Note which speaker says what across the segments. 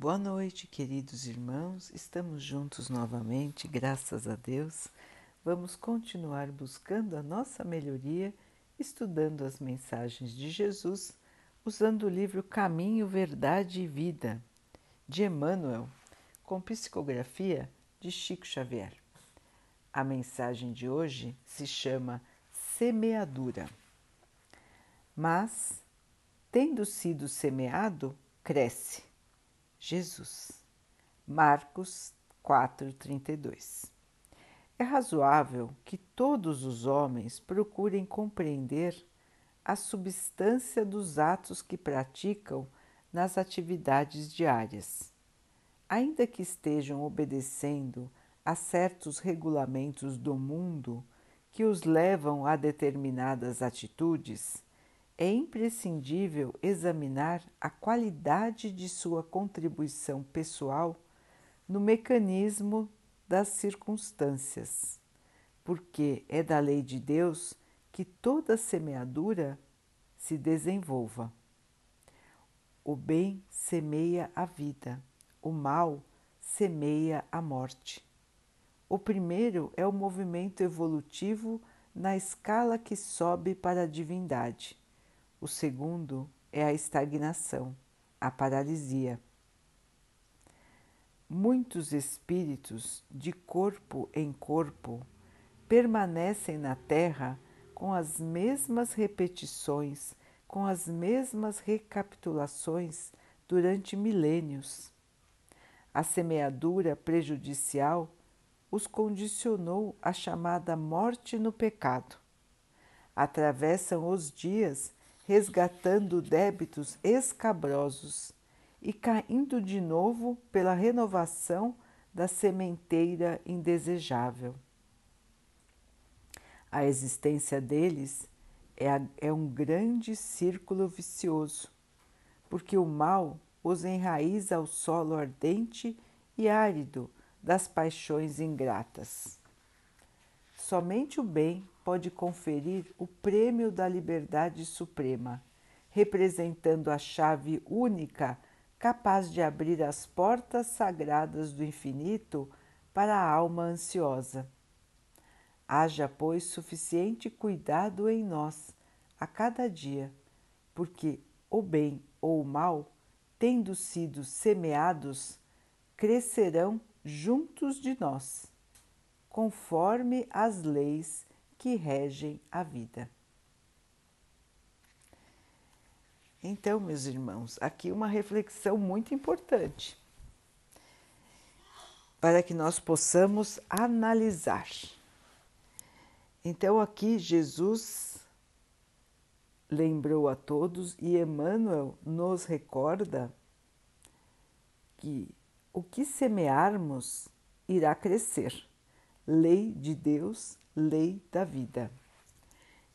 Speaker 1: Boa noite, queridos irmãos. Estamos juntos novamente, graças a Deus. Vamos continuar buscando a nossa melhoria, estudando as mensagens de Jesus, usando o livro Caminho, Verdade e Vida, de Emmanuel, com psicografia de Chico Xavier. A mensagem de hoje se chama Semeadura. Mas, tendo sido semeado, cresce Jesus. Marcos 4:32. É razoável que todos os homens procurem compreender a substância dos atos que praticam nas atividades diárias. Ainda que estejam obedecendo a certos regulamentos do mundo que os levam a determinadas atitudes, é imprescindível examinar a qualidade de sua contribuição pessoal no mecanismo das circunstâncias, porque é da lei de Deus que toda semeadura se desenvolva. O bem semeia a vida, o mal semeia a morte. O primeiro é o movimento evolutivo na escala que sobe para a divindade o segundo é a estagnação, a paralisia. Muitos espíritos, de corpo em corpo, permanecem na Terra com as mesmas repetições, com as mesmas recapitulações durante milênios. A semeadura prejudicial os condicionou à chamada morte no pecado. Atravessam os dias resgatando débitos escabrosos e caindo de novo pela renovação da sementeira indesejável. A existência deles é, a, é um grande círculo vicioso, porque o mal os enraiza ao solo ardente e árido das paixões ingratas. Somente o bem pode conferir o prêmio da liberdade suprema, representando a chave única capaz de abrir as portas sagradas do infinito para a alma ansiosa. Haja, pois, suficiente cuidado em nós a cada dia, porque o bem ou o mal, tendo sido semeados, crescerão juntos de nós, conforme as leis que regem a vida. Então, meus irmãos, aqui uma reflexão muito importante para que nós possamos analisar. Então, aqui Jesus lembrou a todos e Emmanuel nos recorda que o que semearmos irá crescer. Lei de Deus lei da vida.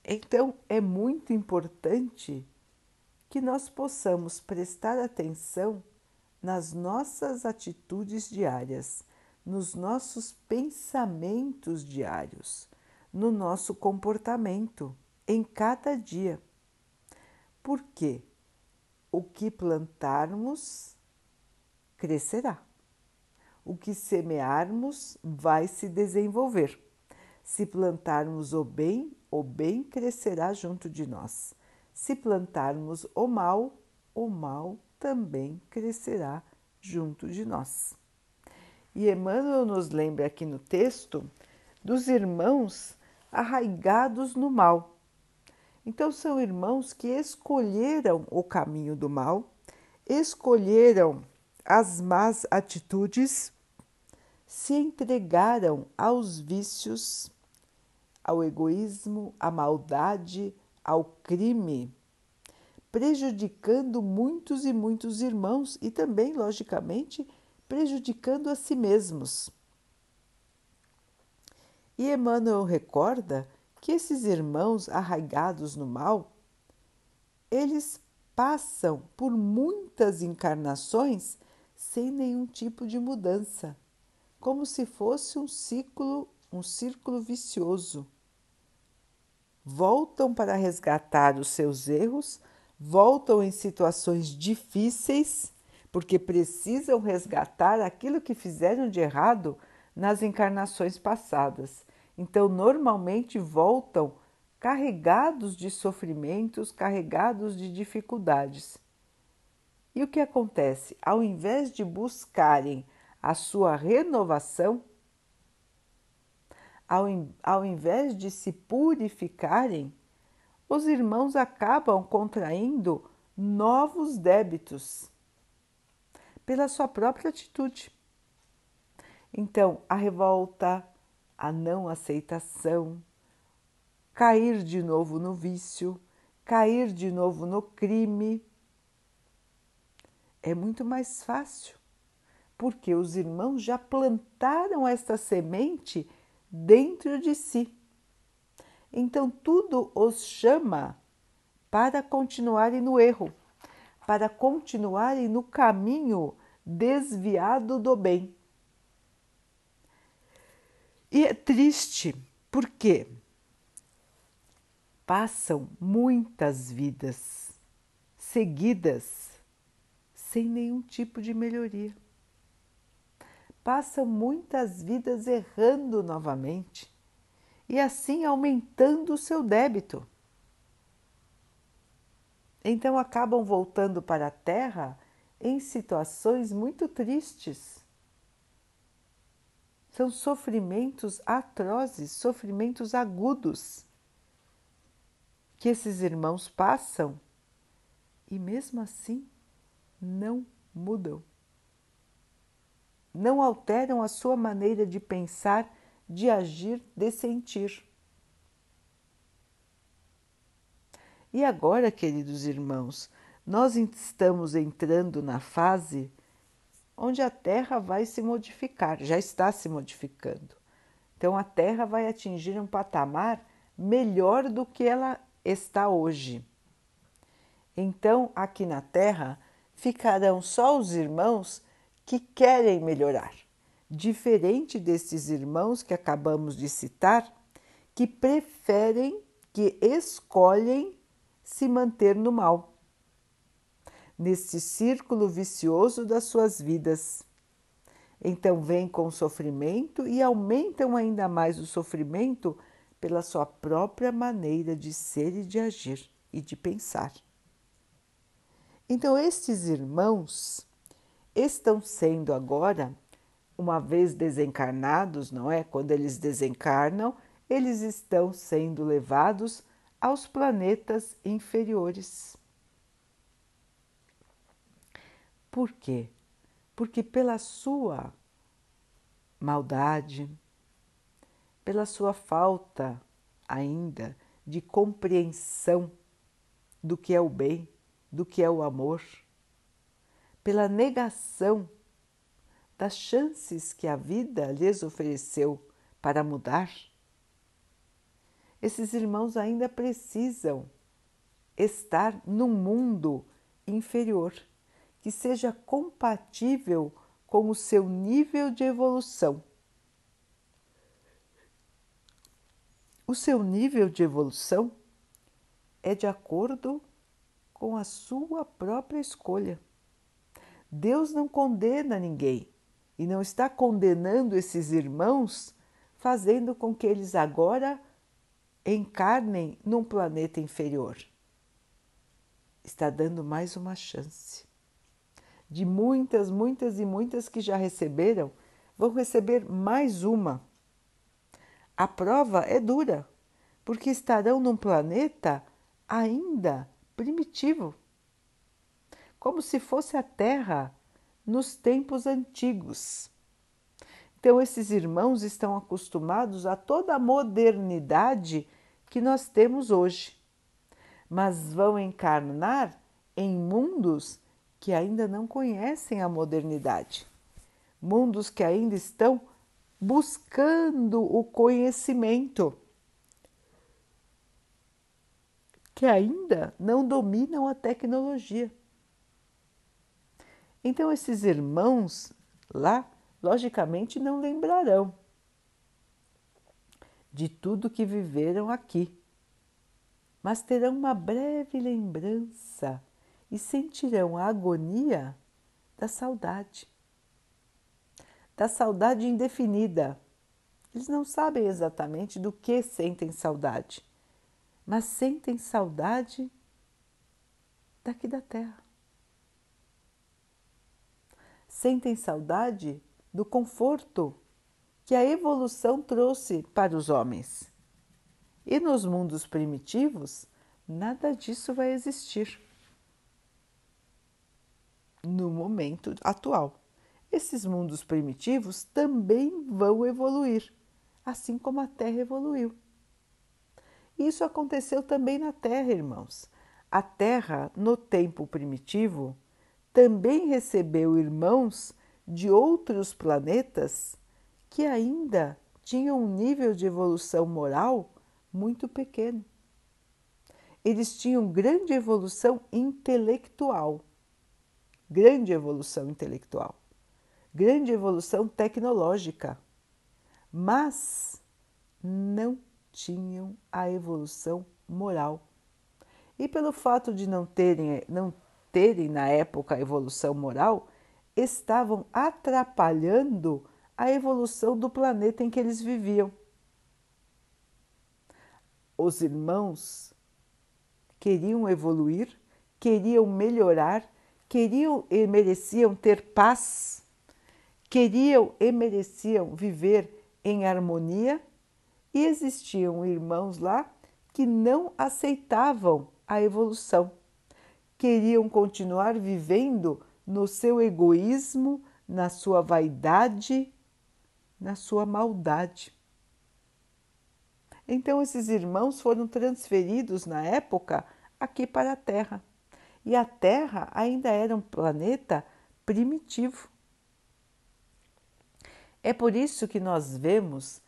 Speaker 1: Então, é muito importante que nós possamos prestar atenção nas nossas atitudes diárias, nos nossos pensamentos diários, no nosso comportamento em cada dia. Porque o que plantarmos crescerá, o que semearmos vai se desenvolver. Se plantarmos o bem, o bem crescerá junto de nós. Se plantarmos o mal, o mal também crescerá junto de nós. E Emmanuel nos lembra aqui no texto dos irmãos arraigados no mal. Então, são irmãos que escolheram o caminho do mal, escolheram as más atitudes, se entregaram aos vícios ao egoísmo, à maldade, ao crime, prejudicando muitos e muitos irmãos e também, logicamente, prejudicando a si mesmos. E Emmanuel recorda que esses irmãos arraigados no mal, eles passam por muitas encarnações sem nenhum tipo de mudança, como se fosse um ciclo, um círculo vicioso voltam para resgatar os seus erros, voltam em situações difíceis porque precisam resgatar aquilo que fizeram de errado nas encarnações passadas. Então, normalmente voltam carregados de sofrimentos, carregados de dificuldades. E o que acontece? Ao invés de buscarem a sua renovação, ao, ao invés de se purificarem, os irmãos acabam contraindo novos débitos pela sua própria atitude. Então, a revolta, a não aceitação, cair de novo no vício, cair de novo no crime, é muito mais fácil, porque os irmãos já plantaram esta semente dentro de si. Então, tudo os chama para continuarem no erro, para continuarem no caminho desviado do bem. E é triste porque passam muitas vidas seguidas sem nenhum tipo de melhoria. Passam muitas vidas errando novamente e assim aumentando o seu débito. Então acabam voltando para a Terra em situações muito tristes. São sofrimentos atrozes, sofrimentos agudos que esses irmãos passam e mesmo assim não mudam. Não alteram a sua maneira de pensar, de agir, de sentir. E agora, queridos irmãos, nós estamos entrando na fase onde a Terra vai se modificar, já está se modificando. Então, a Terra vai atingir um patamar melhor do que ela está hoje. Então, aqui na Terra, ficarão só os irmãos que querem melhorar, diferente desses irmãos que acabamos de citar, que preferem, que escolhem se manter no mal, neste círculo vicioso das suas vidas. Então vêm com sofrimento e aumentam ainda mais o sofrimento pela sua própria maneira de ser e de agir e de pensar. Então, estes irmãos estão sendo agora, uma vez desencarnados, não é? Quando eles desencarnam, eles estão sendo levados aos planetas inferiores. Por quê? Porque pela sua maldade, pela sua falta ainda de compreensão do que é o bem, do que é o amor, pela negação das chances que a vida lhes ofereceu para mudar, esses irmãos ainda precisam estar num mundo inferior que seja compatível com o seu nível de evolução. O seu nível de evolução é de acordo com a sua própria escolha. Deus não condena ninguém e não está condenando esses irmãos, fazendo com que eles agora encarnem num planeta inferior. Está dando mais uma chance. De muitas, muitas e muitas que já receberam, vão receber mais uma. A prova é dura, porque estarão num planeta ainda primitivo, como se fosse a Terra nos tempos antigos. Então, esses irmãos estão acostumados a toda a modernidade que nós temos hoje, mas vão encarnar em mundos que ainda não conhecem a modernidade, mundos que ainda estão buscando o conhecimento que ainda não dominam a tecnologia. Então, esses irmãos lá, logicamente, não lembrarão de tudo que viveram aqui, mas terão uma breve lembrança e sentirão a agonia da saudade. Da saudade indefinida. Eles não sabem exatamente do que sentem saudade, mas sentem saudade daqui da terra. Sentem saudade do conforto que a evolução trouxe para os homens. E nos mundos primitivos, nada disso vai existir no momento atual. Esses mundos primitivos também vão evoluir, assim como a Terra evoluiu. Isso aconteceu também na Terra, irmãos. A Terra, no tempo primitivo, também recebeu irmãos de outros planetas que ainda tinham um nível de evolução moral muito pequeno. Eles tinham grande evolução intelectual, grande evolução intelectual, grande evolução tecnológica, mas não tinham a evolução moral. E pelo fato de não terem, não terem na época a evolução moral, estavam atrapalhando a evolução do planeta em que eles viviam. Os irmãos queriam evoluir, queriam melhorar, queriam e mereciam ter paz, queriam e mereciam viver em harmonia, e existiam irmãos lá que não aceitavam a evolução, queriam continuar vivendo no seu egoísmo, na sua vaidade, na sua maldade. Então, esses irmãos foram transferidos na época aqui para a Terra. E a Terra ainda era um planeta primitivo. É por isso que nós vemos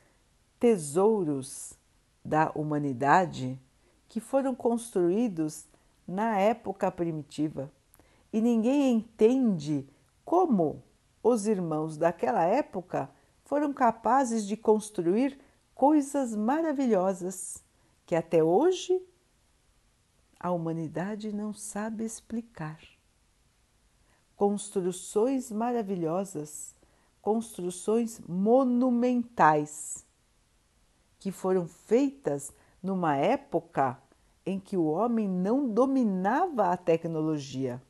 Speaker 1: tesouros da humanidade que foram construídos na época primitiva. E ninguém entende como os irmãos daquela época foram capazes de construir coisas maravilhosas que até hoje a humanidade não sabe explicar. Construções maravilhosas, construções monumentais, que foram feitas numa época em que o homem não dominava a tecnologia,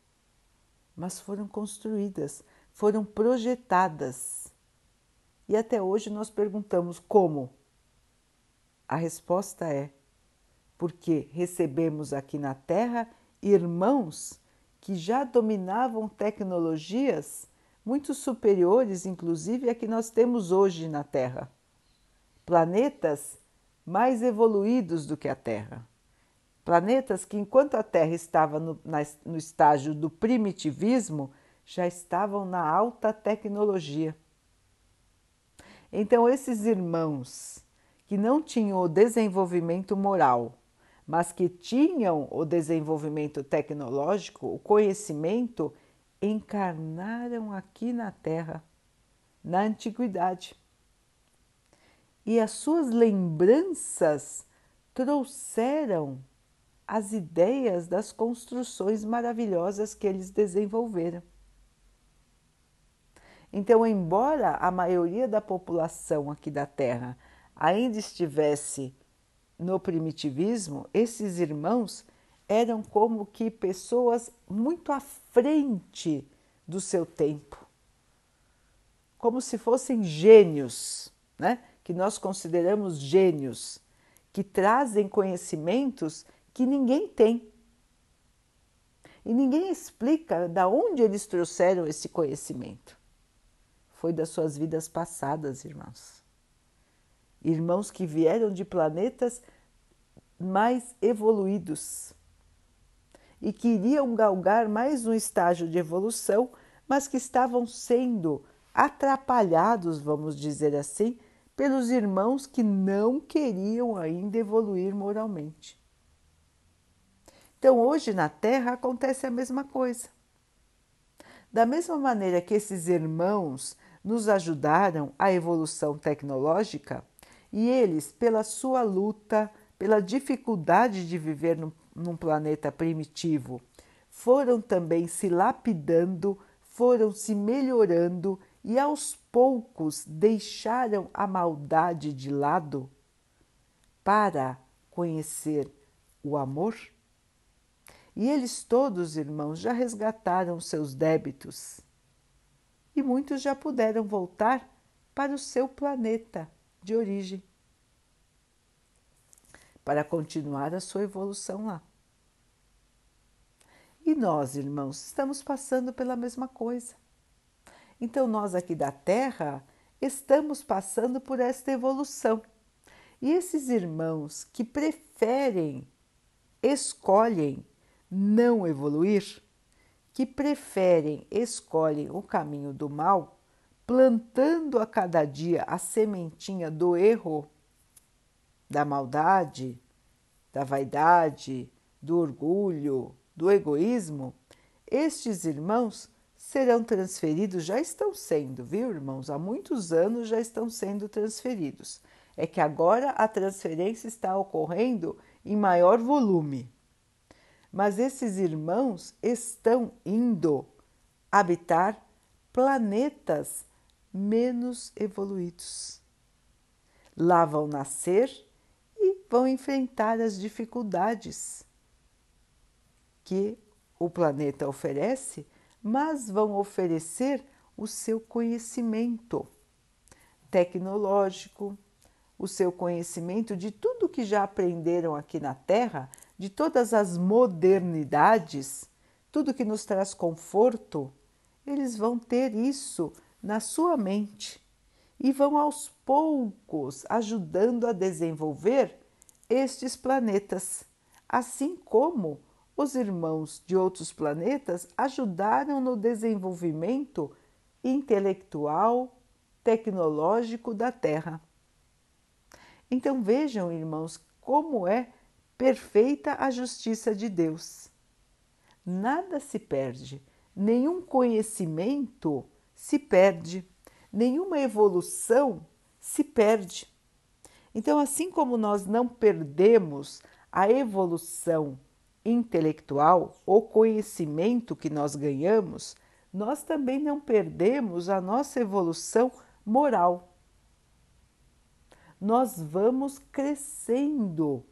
Speaker 1: mas foram construídas, foram projetadas. E até hoje nós perguntamos como? A resposta é porque recebemos aqui na Terra irmãos que já dominavam tecnologias muito superiores, inclusive, a que nós temos hoje na Terra. Planetas mais evoluídos do que a Terra. Planetas que, enquanto a Terra estava no, na, no estágio do primitivismo, já estavam na alta tecnologia. Então, esses irmãos que não tinham o desenvolvimento moral, mas que tinham o desenvolvimento tecnológico, o conhecimento, encarnaram aqui na Terra, na antiguidade. E as suas lembranças trouxeram as ideias das construções maravilhosas que eles desenvolveram. Então, embora a maioria da população aqui da Terra ainda estivesse no primitivismo, esses irmãos eram como que pessoas muito à frente do seu tempo, como se fossem gênios, né? que nós consideramos gênios, que trazem conhecimentos que ninguém tem. E ninguém explica da onde eles trouxeram esse conhecimento. Foi das suas vidas passadas, irmãos irmãos que vieram de planetas mais evoluídos e queriam galgar mais um estágio de evolução, mas que estavam sendo atrapalhados, vamos dizer assim, pelos irmãos que não queriam ainda evoluir moralmente. Então, hoje na Terra acontece a mesma coisa. Da mesma maneira que esses irmãos nos ajudaram à evolução tecnológica, e eles, pela sua luta, pela dificuldade de viver num, num planeta primitivo, foram também se lapidando, foram se melhorando e aos poucos deixaram a maldade de lado para conhecer o amor? E eles todos, irmãos, já resgataram seus débitos e muitos já puderam voltar para o seu planeta de origem para continuar a sua evolução lá. E nós, irmãos, estamos passando pela mesma coisa. Então, nós aqui da Terra estamos passando por esta evolução. E esses irmãos que preferem, escolhem não evoluir, que preferem, escolhem o caminho do mal, plantando a cada dia a sementinha do erro, da maldade, da vaidade, do orgulho, do egoísmo, estes irmãos serão transferidos, já estão sendo, viu, irmãos? Há muitos anos já estão sendo transferidos. É que agora a transferência está ocorrendo em maior volume mas esses irmãos estão indo habitar planetas menos evoluídos. Lá vão nascer e vão enfrentar as dificuldades que o planeta oferece, mas vão oferecer o seu conhecimento tecnológico, o seu conhecimento de tudo que já aprenderam aqui na Terra de todas as modernidades, tudo que nos traz conforto, eles vão ter isso na sua mente e vão aos poucos ajudando a desenvolver estes planetas, assim como os irmãos de outros planetas ajudaram no desenvolvimento intelectual, tecnológico da Terra. Então vejam, irmãos, como é perfeita a justiça de Deus. Nada se perde, nenhum conhecimento se perde, nenhuma evolução se perde. Então, assim como nós não perdemos a evolução intelectual, o conhecimento que nós ganhamos, nós também não perdemos a nossa evolução moral. Nós vamos crescendo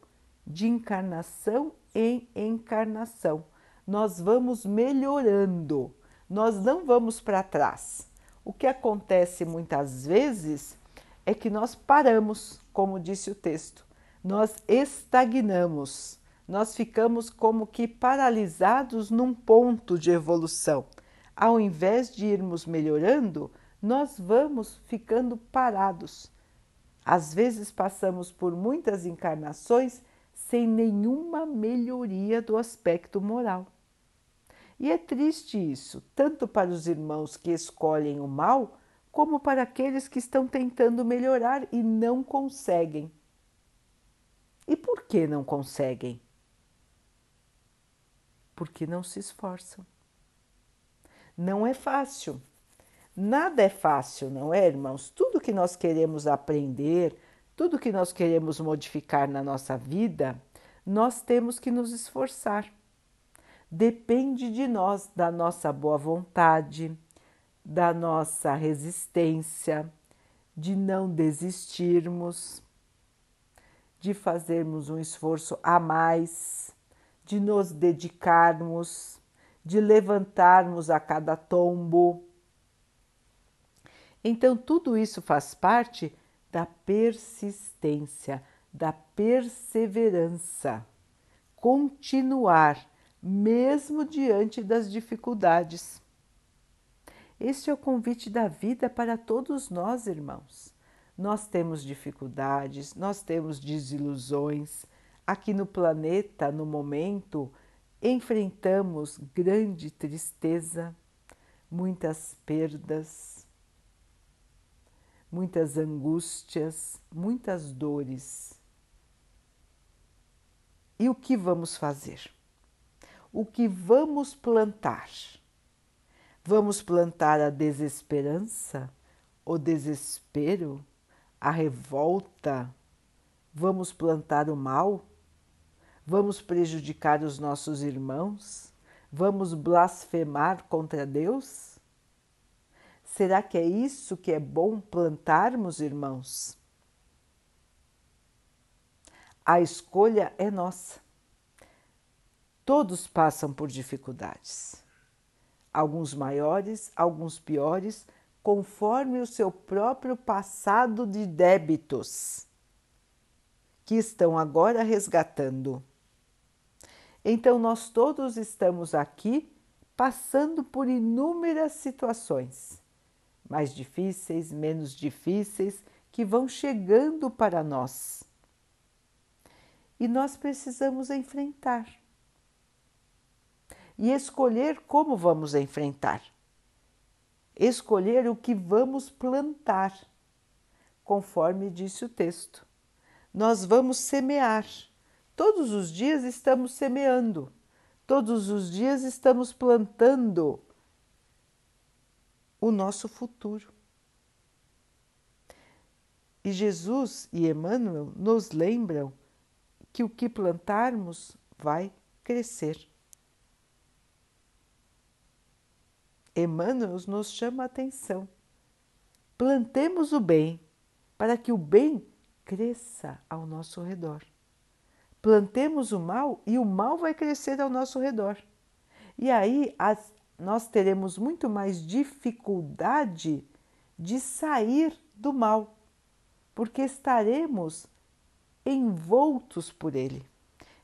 Speaker 1: de encarnação em encarnação. Nós vamos melhorando, nós não vamos para trás. O que acontece muitas vezes é que nós paramos, como disse o texto, nós estagnamos, nós ficamos como que paralisados num ponto de evolução. Ao invés de irmos melhorando, nós vamos ficando parados. Às vezes passamos por muitas encarnações sem nenhuma melhoria do aspecto moral. E é triste isso, tanto para os irmãos que escolhem o mal, como para aqueles que estão tentando melhorar e não conseguem. E por que não conseguem? Porque não se esforçam. Não é fácil. Nada é fácil, não é, irmãos? Tudo que nós queremos aprender, tudo que nós queremos modificar na nossa vida, nós temos que nos esforçar. Depende de nós, da nossa boa vontade, da nossa resistência, de não desistirmos, de fazermos um esforço a mais, de nos dedicarmos, de levantarmos a cada tombo. Então, tudo isso faz parte da persistência, da perseverança, continuar mesmo diante das dificuldades. Este é o convite da vida para todos nós, irmãos. Nós temos dificuldades, nós temos desilusões. Aqui no planeta, no momento, enfrentamos grande tristeza, muitas perdas muitas angústias, muitas dores. E o que vamos fazer? O que vamos plantar? Vamos plantar a desesperança, o desespero, a revolta? Vamos plantar o mal? Vamos prejudicar os nossos irmãos? Vamos blasfemar contra Deus? Será que é isso que é bom plantarmos, irmãos? A escolha é nossa. Todos passam por dificuldades, alguns maiores, alguns piores, conforme o seu próprio passado de débitos, que estão agora resgatando. Então, nós todos estamos aqui passando por inúmeras situações, mais difíceis, menos difíceis, que vão chegando para nós. E nós precisamos enfrentar e escolher como vamos enfrentar. Escolher o que vamos plantar, conforme disse o texto. Nós vamos semear. Todos os dias estamos semeando, todos os dias estamos plantando o nosso futuro. E Jesus e Emmanuel nos lembram que o que plantarmos vai crescer. Emmanuel nos chama a atenção. Plantemos o bem para que o bem cresça ao nosso redor. Plantemos o mal e o mal vai crescer ao nosso redor. E aí as, nós teremos muito mais dificuldade de sair do mal, porque estaremos envoltos por ele,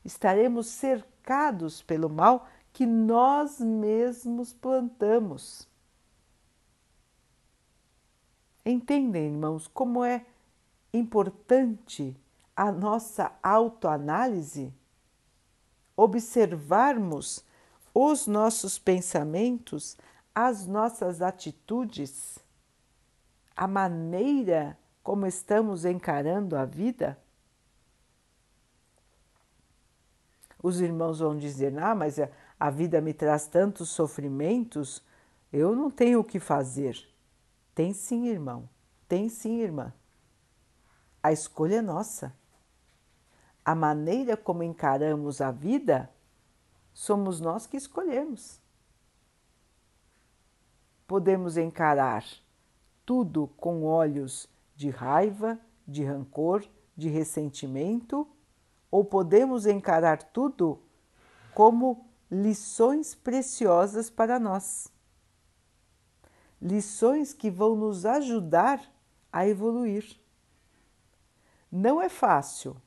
Speaker 1: estaremos cercados pelo mal que nós mesmos plantamos. Entendem, irmãos, como é importante a nossa autoanálise? Observarmos os nossos pensamentos, as nossas atitudes, a maneira como estamos encarando a vida? Os irmãos vão dizer: Ah, mas a vida me traz tantos sofrimentos, eu não tenho o que fazer. Tem sim, irmão, tem sim, irmã. A escolha é nossa. A maneira como encaramos a vida, somos nós que escolhemos. Podemos encarar tudo com olhos de raiva, de rancor, de ressentimento, ou podemos encarar tudo como lições preciosas para nós. Lições que vão nos ajudar a evoluir. Não é fácil,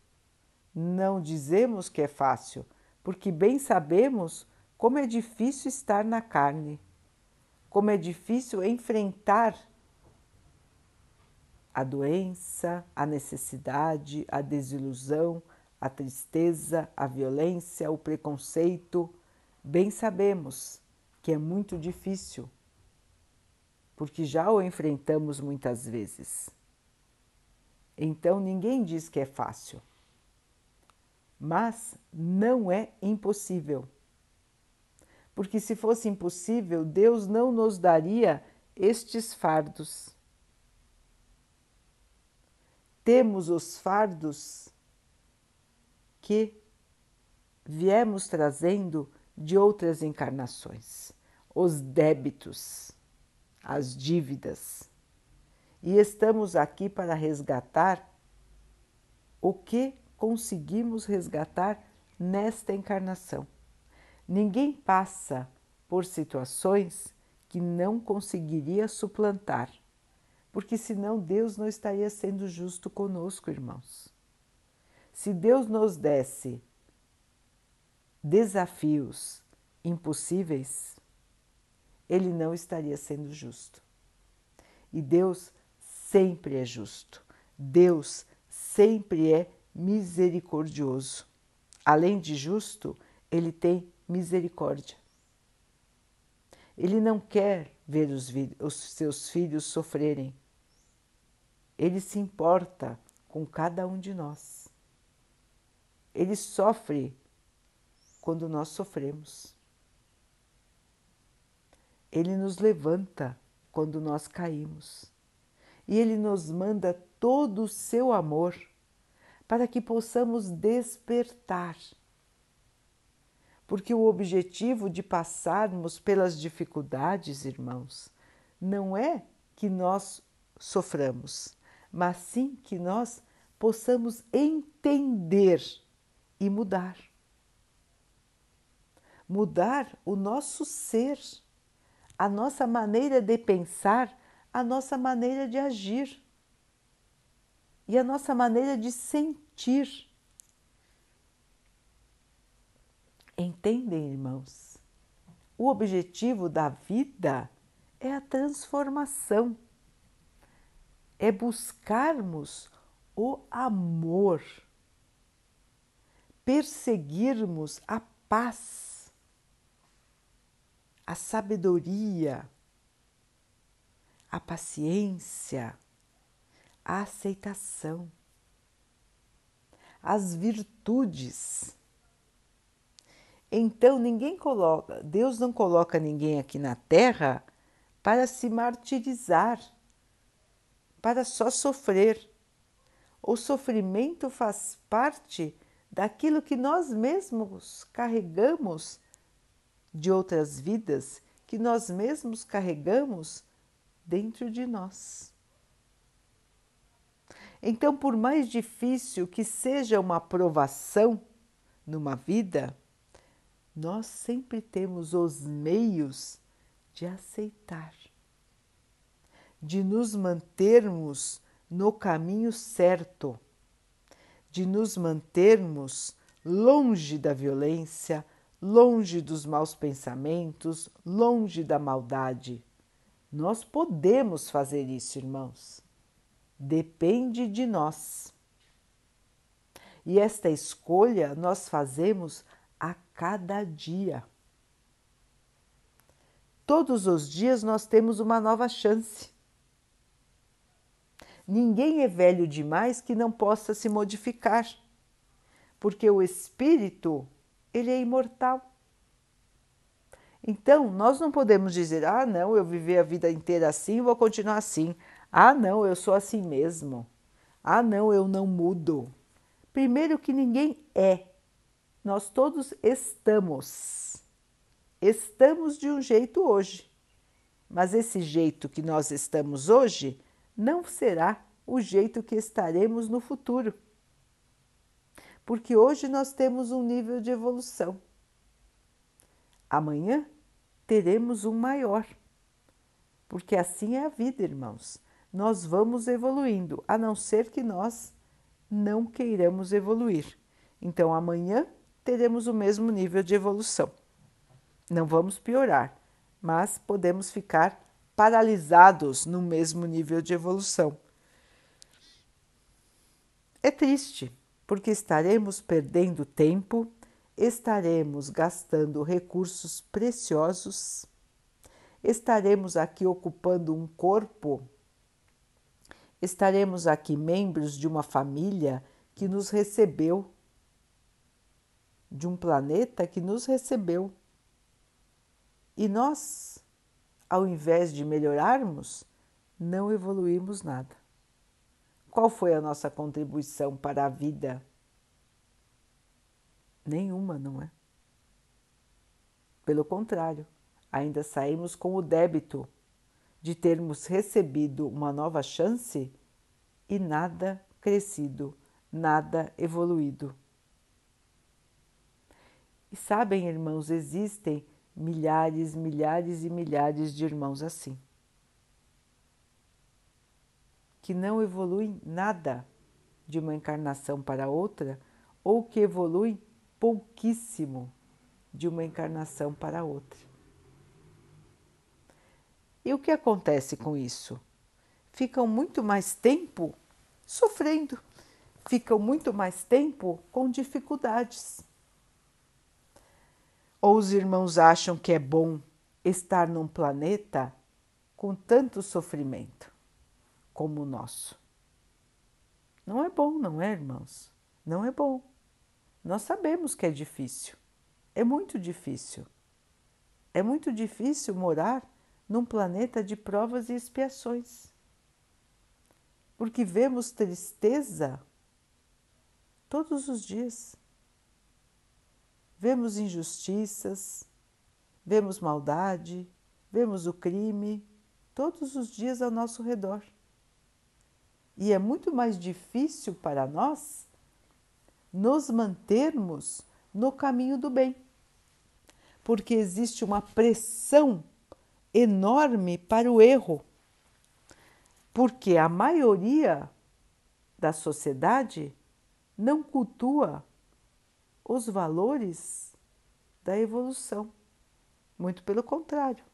Speaker 1: não dizemos que é fácil, porque bem sabemos como é difícil estar na carne, como é difícil enfrentar a doença, a necessidade, a desilusão, a tristeza, a violência, o preconceito Bem sabemos que é muito difícil, porque já o enfrentamos muitas vezes. Então ninguém diz que é fácil, mas não é impossível. Porque se fosse impossível, Deus não nos daria estes fardos. Temos os fardos que viemos trazendo de outras encarnações, os débitos, as dívidas. E estamos aqui para resgatar o que conseguimos resgatar nesta encarnação. Ninguém passa por situações que não conseguiria suplantar, porque senão Deus não estaria sendo justo conosco, irmãos. Se Deus nos desse desafios impossíveis, ele não estaria sendo justo. E Deus sempre é justo. Deus sempre é misericordioso. Além de justo, ele tem misericórdia. Ele não quer ver os, os, seus filhos sofrerem. Ele se importa com cada um de nós. Ele sofre quando nós sofremos. Ele nos levanta quando nós caímos. E Ele nos manda todo o seu amor para que possamos despertar. Porque o objetivo de passarmos pelas dificuldades, irmãos, não é que nós soframos, mas sim que nós possamos entender e mudar. Mudar o nosso ser, a nossa maneira de pensar, a nossa maneira de agir e a nossa maneira de sentir. Entendem, irmãos? O objetivo da vida é a transformação, é buscarmos o amor, perseguirmos a paz, a sabedoria, a paciência, a aceitação, as virtudes. Então ninguém coloca, Deus não coloca ninguém aqui na terra para se martirizar, para só sofrer. O sofrimento faz parte daquilo que nós mesmos carregamos de outras vidas, que nós mesmos carregamos dentro de nós. Então, por mais difícil que seja uma provação numa vida, nós sempre temos os meios de aceitar, de nos mantermos no caminho certo, de nos mantermos longe da violência, longe dos maus pensamentos, longe da maldade. Nós podemos fazer isso, irmãos. Depende de nós. E esta escolha nós fazemos a cada dia. Todos os dias nós temos uma nova chance. Ninguém é velho demais que não possa se modificar, porque o espírito, ele é imortal. Então, nós não podemos dizer: "Ah, não, eu vivi a vida inteira assim, vou continuar assim. Ah, não, eu sou assim mesmo. Ah, não, eu não mudo." Primeiro que ninguém é. Nós todos estamos. Estamos de um jeito hoje. Mas esse jeito que nós estamos hoje não será o jeito que estaremos no futuro. Porque hoje nós temos um nível de evolução. Amanhã teremos um maior. Porque assim é a vida, irmãos. Nós vamos evoluindo, a não ser que nós não queiramos evoluir. Então amanhã teremos o mesmo nível de evolução. Não vamos piorar, mas podemos ficar paralisados no mesmo nível de evolução. É triste, porque estaremos perdendo tempo, estaremos gastando recursos preciosos, estaremos aqui ocupando um corpo, estaremos aqui membros de uma família que nos recebeu, de um planeta que nos recebeu. E nós ao invés de melhorarmos, não evoluímos nada. Qual foi a nossa contribuição para a vida? Nenhuma, não é? Pelo contrário, ainda saímos com o débito de termos recebido uma nova chance e nada crescido, nada evoluído. E sabem, irmãos, existem milhares, milhares e milhares de irmãos assim, que não evoluem nada de uma encarnação para outra ou que evoluem pouquíssimo de uma encarnação para outra. E o que acontece com isso? Ficam muito mais tempo sofrendo, ficam muito mais tempo com dificuldades ou os irmãos acham que é bom estar num planeta com tanto sofrimento como o nosso? Não é bom, não é, irmãos? Não é bom. Nós sabemos que é difícil. É muito difícil. É muito difícil morar num planeta de provas e expiações. Porque vemos tristeza todos os dias vemos injustiças, vemos maldade, vemos o crime, todos os dias ao nosso redor. E é muito mais difícil para nós nos mantermos no caminho do bem, porque existe uma pressão enorme para o erro, porque a maioria da sociedade não cultua os valores da evolução. Muito pelo contrário,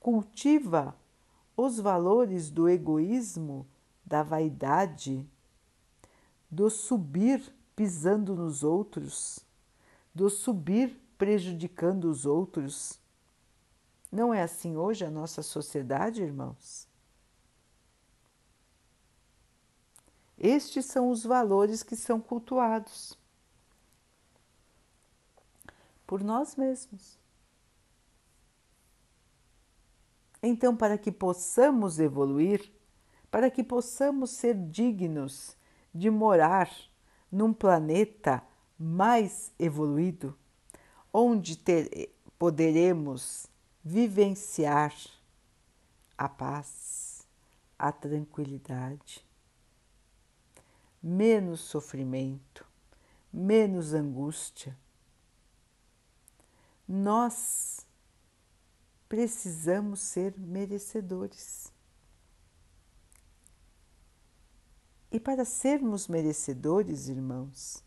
Speaker 1: cultiva os valores do egoísmo, da vaidade, do subir pisando nos outros, do subir prejudicando os outros. Não é assim hoje a nossa sociedade, irmãos? Estes são os valores que são cultuados por nós mesmos. Então, para que possamos evoluir, para que possamos ser dignos de morar num planeta mais evoluído, onde ter, poderemos vivenciar a paz, a tranquilidade, menos sofrimento, menos angústia. Nós precisamos ser merecedores. E para sermos merecedores, irmãos,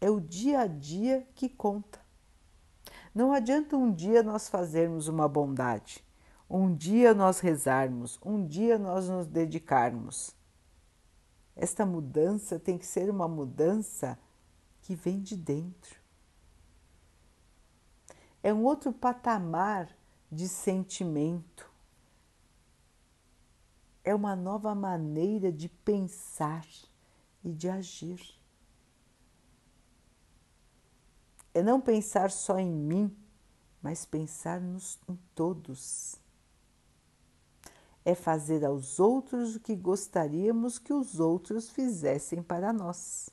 Speaker 1: é o dia a dia que conta. Não adianta um dia nós fazermos uma bondade, um dia nós rezarmos, um dia nós nos dedicarmos. Esta mudança tem que ser uma mudança que vem de dentro. É um outro patamar de sentimento. É uma nova maneira de pensar e de agir. É não pensar só em mim, mas pensar nos, em todos é fazer aos outros o que gostaríamos que os outros fizessem para nós.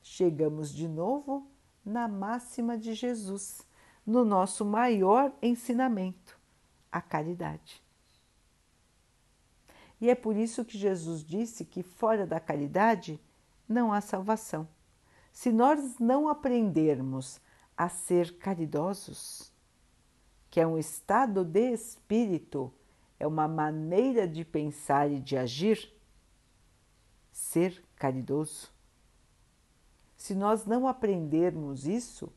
Speaker 1: Chegamos de novo na máxima de Jesus, no nosso maior ensinamento, a caridade. E é por isso que Jesus disse que fora da caridade não há salvação. Se nós não aprendermos a ser caridosos, que é um estado de espírito é uma maneira de pensar e de agir, ser caridoso. Se nós não aprendermos isso,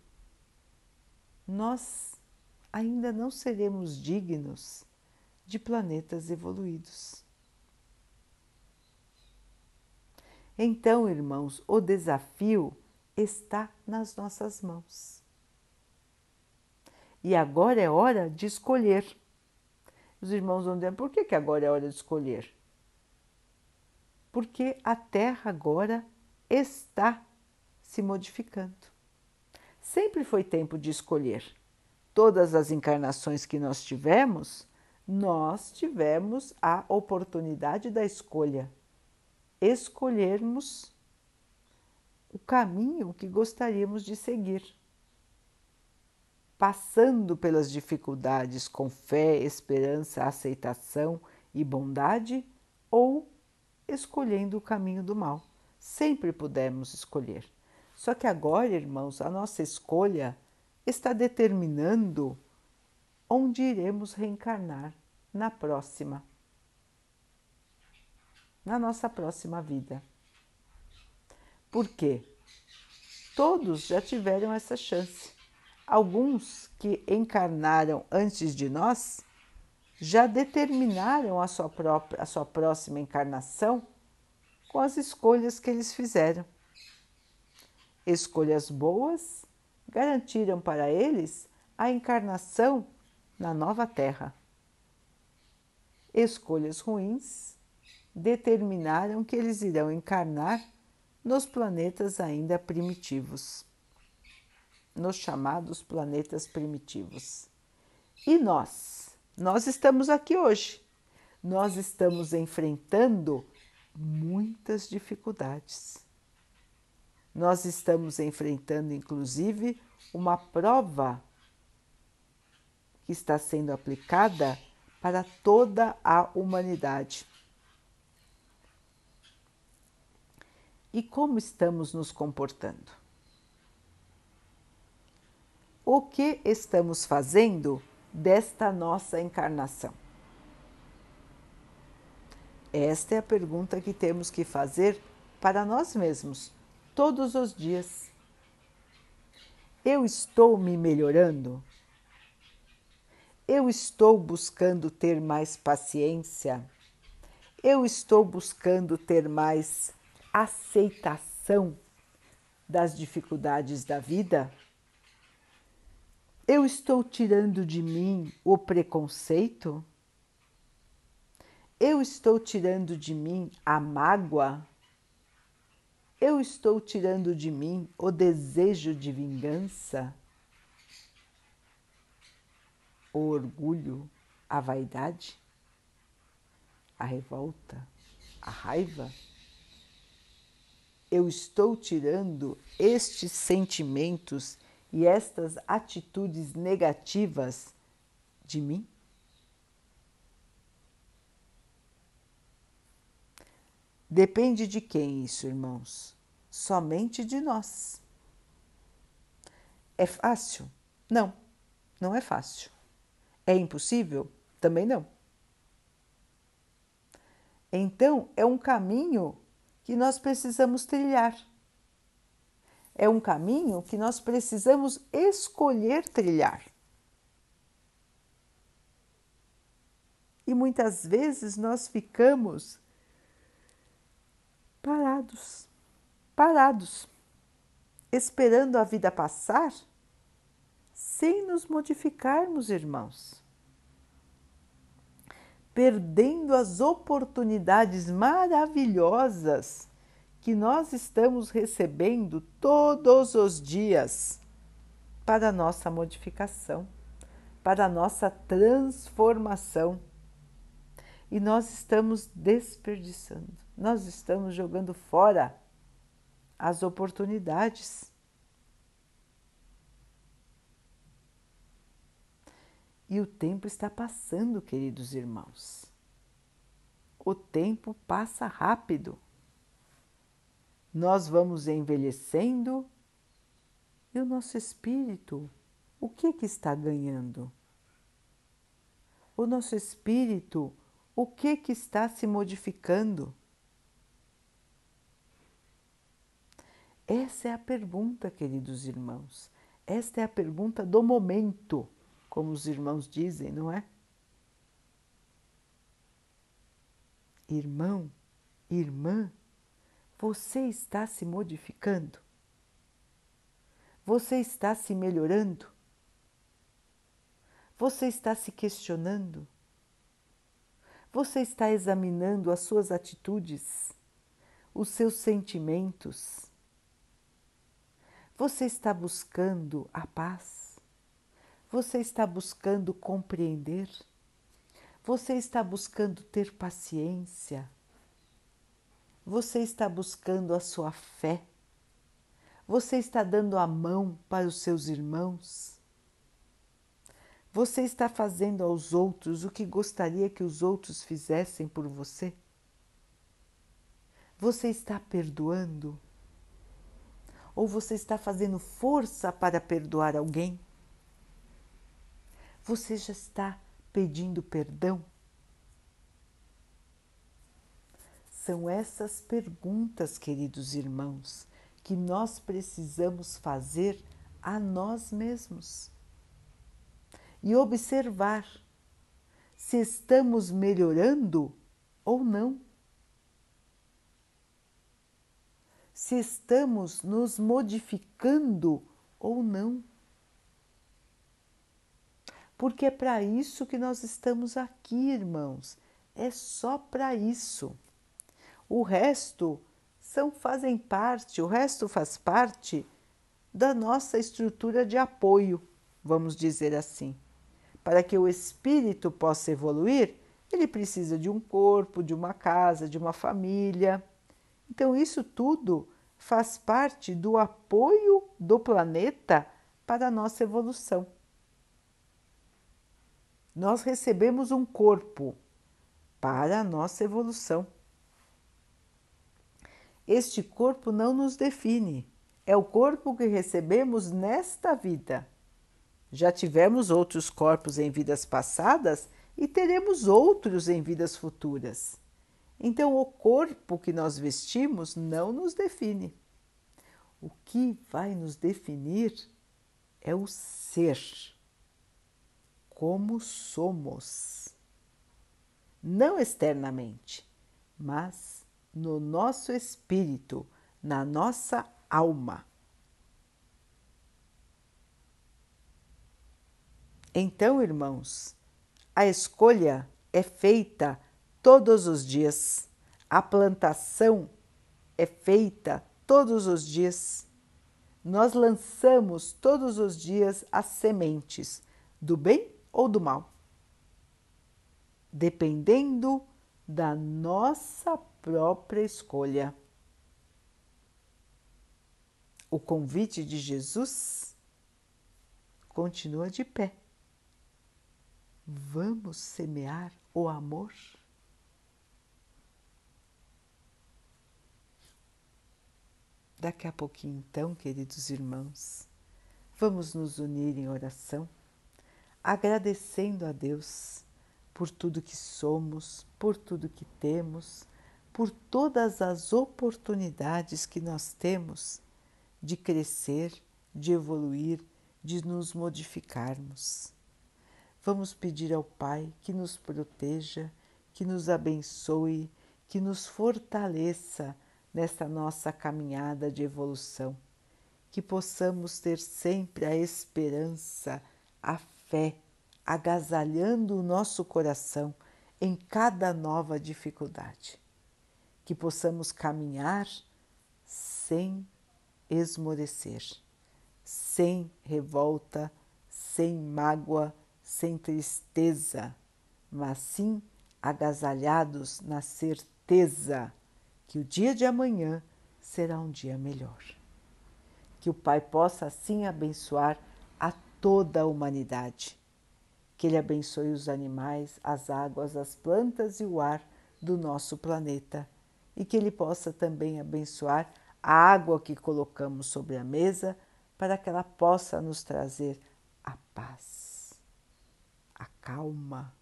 Speaker 1: nós ainda não seremos dignos de planetas evoluídos. Então, irmãos, o desafio está nas nossas mãos. E agora é hora de escolher os irmãos vão dizer, por que, que agora é hora de escolher? Porque a Terra agora está se modificando. Sempre foi tempo de escolher. Todas as encarnações que nós tivemos, nós tivemos a oportunidade da escolha. Escolhermos o caminho que gostaríamos de seguir passando pelas dificuldades com fé, esperança, aceitação e bondade, ou escolhendo o caminho do mal. Sempre pudemos escolher. Só que agora, irmãos, a nossa escolha está determinando onde iremos reencarnar na próxima, na nossa próxima vida. Por quê? Todos já tiveram essa chance. Alguns que encarnaram antes de nós já determinaram a sua, própria, a sua próxima encarnação com as escolhas que eles fizeram. Escolhas boas garantiram para eles a encarnação na nova Terra. Escolhas ruins determinaram que eles irão encarnar nos planetas ainda primitivos nos chamados planetas primitivos. E nós? Nós estamos aqui hoje. Nós estamos enfrentando muitas dificuldades. Nós estamos enfrentando, inclusive, uma prova que está sendo aplicada para toda a humanidade. E como estamos nos comportando? O que estamos fazendo desta nossa encarnação? Esta é a pergunta que temos que fazer para nós mesmos todos os dias. Eu estou me melhorando? Eu estou buscando ter mais paciência? Eu estou buscando ter mais aceitação das dificuldades da vida? Eu estou tirando de mim o preconceito? Eu estou tirando de mim a mágoa? Eu estou tirando de mim o desejo de vingança, o orgulho, a vaidade, a revolta, a raiva. Eu estou tirando estes sentimentos e estas atitudes negativas de mim? Depende de quem isso, irmãos? Somente de nós. É fácil? Não, não é fácil. É impossível? Também não. Então, é um caminho que nós precisamos trilhar. É um caminho que nós precisamos escolher trilhar. E muitas vezes nós ficamos parados, parados, esperando a vida passar sem nos modificarmos, irmãos. Perdendo as oportunidades maravilhosas que nós estamos recebendo todos os dias para nossa modificação, para nossa transformação. E nós estamos desperdiçando nós estamos jogando fora as oportunidades. E o tempo está passando, queridos irmãos. O tempo passa rápido. Nós vamos envelhecendo e o nosso espírito, o que que está ganhando? O nosso espírito, o que que está se modificando? Essa é a pergunta, queridos irmãos. Esta é a pergunta do momento, como os irmãos dizem, não é? Irmão, irmã, você está se modificando? Você está se melhorando? Você está se questionando? Você está examinando as suas atitudes, os seus sentimentos? Você está buscando a paz? Você está buscando compreender? Você está buscando ter paciência? Você está buscando a sua fé? Você está dando a mão para os seus irmãos? Você está fazendo aos outros o que gostaria que os outros fizessem por você? Você está perdoando? Ou você está fazendo força para perdoar alguém? Você já está pedindo perdão? São essas perguntas, queridos irmãos, que nós precisamos fazer a nós mesmos e observar se estamos melhorando ou não. se estamos nos modificando ou não. Porque é para isso que nós estamos aqui, irmãos. É só para isso. O resto são fazem parte, o resto faz parte da nossa estrutura de apoio, vamos dizer assim. Para que o espírito possa evoluir, ele precisa de um corpo, de uma casa, de uma família. Então, isso tudo faz parte do apoio do planeta para a nossa evolução. Nós recebemos um corpo para a nossa evolução. Este corpo não nos define, é o corpo que recebemos nesta vida. Já tivemos outros corpos em vidas passadas e teremos outros em vidas futuras. Então, o corpo que nós vestimos não nos define. O que vai nos definir é o ser, como somos. Não externamente, mas no nosso espírito, na nossa alma. Então, irmãos, a escolha é feita todos os dias, a plantação é feita todos os dias. Nós lançamos todos os dias as sementes do bem ou do mal, dependendo da nossa própria escolha. O convite de Jesus continua de pé. Vamos semear o amor? Daqui a pouquinho, então, queridos irmãos, vamos nos unir em oração, agradecendo a Deus por tudo que somos, por tudo que temos, por todas as oportunidades que nós temos de crescer, de evoluir, de nos modificarmos. Vamos pedir ao Pai que nos proteja, que nos abençoe, que nos fortaleça nesta nossa caminhada de evolução, que possamos ter sempre a esperança, a fé, agasalhando o nosso coração em cada nova dificuldade, que possamos caminhar sem esmorecer, sem revolta, sem mágoa sem tristeza, mas sim agasalhados na certeza que o dia de amanhã será um dia melhor. Que o Pai possa assim abençoar a toda a humanidade. Que Ele abençoe os animais, as águas, as plantas e o ar do nosso planeta. E que Ele possa também abençoar a água que colocamos sobre a mesa para que ela possa nos trazer a paz a calma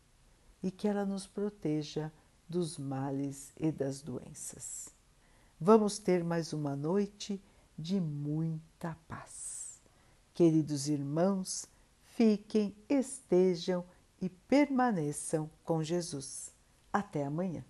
Speaker 1: e que ela nos proteja dos males e das doenças. Vamos ter mais uma noite de muita paz. Queridos irmãos, fiquem, estejam e permaneçam com Jesus. Até amanhã.